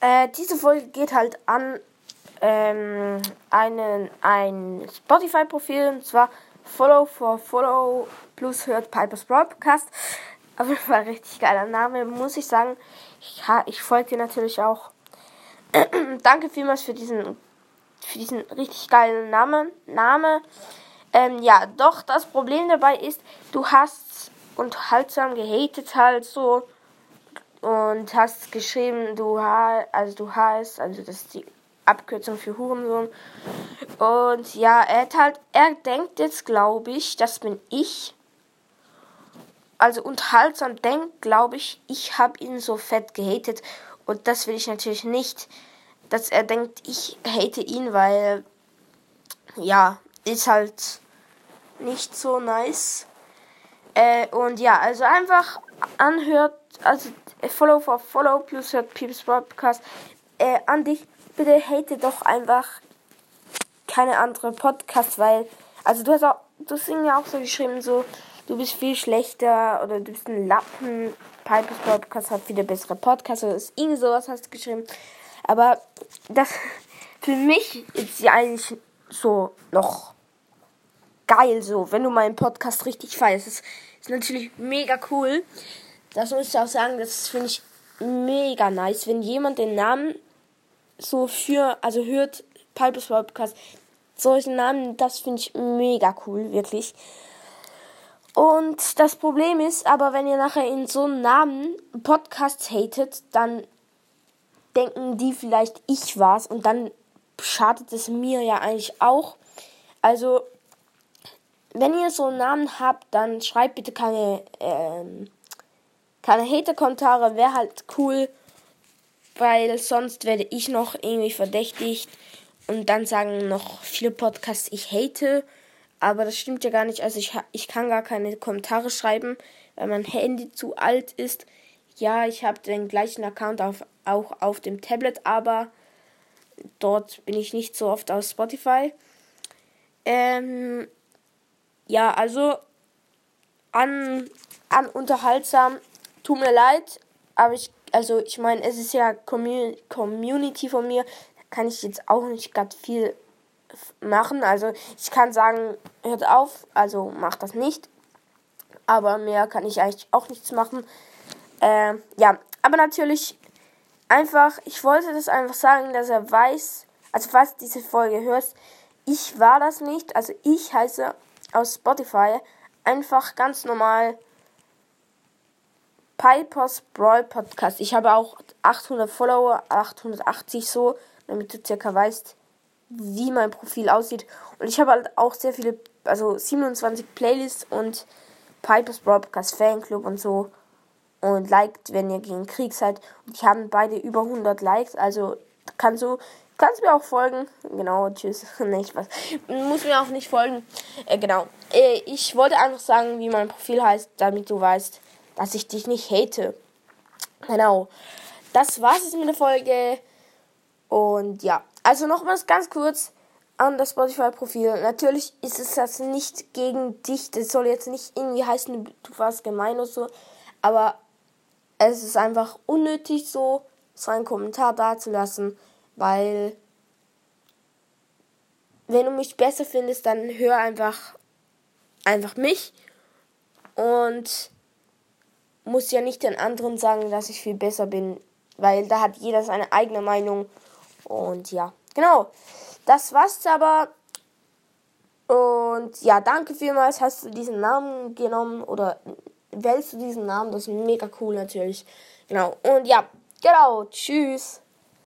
Äh, diese Folge geht halt an ähm, einen, ein Spotify-Profil, und zwar Follow for Follow plus hört Piper's Broadcast. Auf jeden Fall richtig geiler Name, muss ich sagen. Ich, ich folge dir natürlich auch. Danke vielmals für diesen, für diesen richtig geilen Namen. Name. Ähm, ja, doch das Problem dabei ist, du hast unterhaltsam gehatet halt so und hast geschrieben, du also du heißt, also das ist die Abkürzung für Hurensohn. Und ja, er hat halt, er denkt jetzt, glaube ich, das bin ich. Also unterhaltsam denkt, glaube ich, ich habe ihn so fett gehatet. Und das will ich natürlich nicht, dass er denkt, ich hate ihn, weil ja, ist halt nicht so nice. Äh, und ja, also einfach anhört, also Follow for Follow plus hört People's Podcast äh, an dich bitte hate doch einfach keine andere Podcasts, weil, also du hast auch, du hast irgendwie auch so geschrieben, so, du bist viel schlechter oder du bist ein Lappen. Pipers Podcast hat viele bessere Podcasts oder ist irgendwie sowas hast du geschrieben. Aber das, für mich ist sie eigentlich so noch geil so, wenn du meinen Podcast richtig feierst. Das ist natürlich mega cool. Das muss ich auch sagen, das finde ich mega nice, wenn jemand den Namen so für, also hört Pipers Podcast, solchen Namen, das finde ich mega cool, wirklich. Und das Problem ist aber, wenn ihr nachher in so einem Namen Podcasts hatet, dann denken die vielleicht, ich war's und dann schadet es mir ja eigentlich auch. Also, wenn ihr so einen Namen habt, dann schreibt bitte keine, ähm, keine Hater-Kommentare, wäre halt cool weil sonst werde ich noch irgendwie verdächtigt und dann sagen noch viele Podcasts, ich hate. Aber das stimmt ja gar nicht. Also ich, ich kann gar keine Kommentare schreiben, weil mein Handy zu alt ist. Ja, ich habe den gleichen Account auf, auch auf dem Tablet, aber dort bin ich nicht so oft auf Spotify. Ähm, ja, also an, an unterhaltsam. Tut mir leid, aber ich also ich meine, es ist ja Community von mir, kann ich jetzt auch nicht gerade viel machen. Also ich kann sagen, hört auf, also macht das nicht. Aber mehr kann ich eigentlich auch nichts machen. Äh, ja, aber natürlich einfach, ich wollte das einfach sagen, dass er weiß, also falls diese Folge hörst, ich war das nicht. Also ich heiße aus Spotify einfach ganz normal Pipers Brawl Podcast. Ich habe auch 800 Follower, 880 so, damit du circa weißt, wie mein Profil aussieht. Und ich habe halt auch sehr viele, also 27 Playlists und Pipers Brawl Podcast Fanclub und so. Und liked, wenn ihr gegen Krieg seid. Und die haben beide über 100 Likes, also kannst du kannst mir auch folgen. Genau, tschüss. nicht was. Muss mir auch nicht folgen. Äh, genau. Äh, ich wollte einfach sagen, wie mein Profil heißt, damit du weißt, dass ich dich nicht hate. Genau. Das war's jetzt mit der Folge. Und ja, also nochmals ganz kurz an das Spotify-Profil. Natürlich ist es das nicht gegen dich. Das soll jetzt nicht irgendwie heißen, du warst gemein oder so. Aber es ist einfach unnötig, so, so einen Kommentar dazulassen, weil wenn du mich besser findest, dann hör einfach einfach mich und muss ja nicht den anderen sagen, dass ich viel besser bin, weil da hat jeder seine eigene Meinung. Und ja, genau. Das war's aber. Und ja, danke vielmals. Hast du diesen Namen genommen oder wählst du diesen Namen? Das ist mega cool natürlich. Genau. Und ja, genau. Tschüss.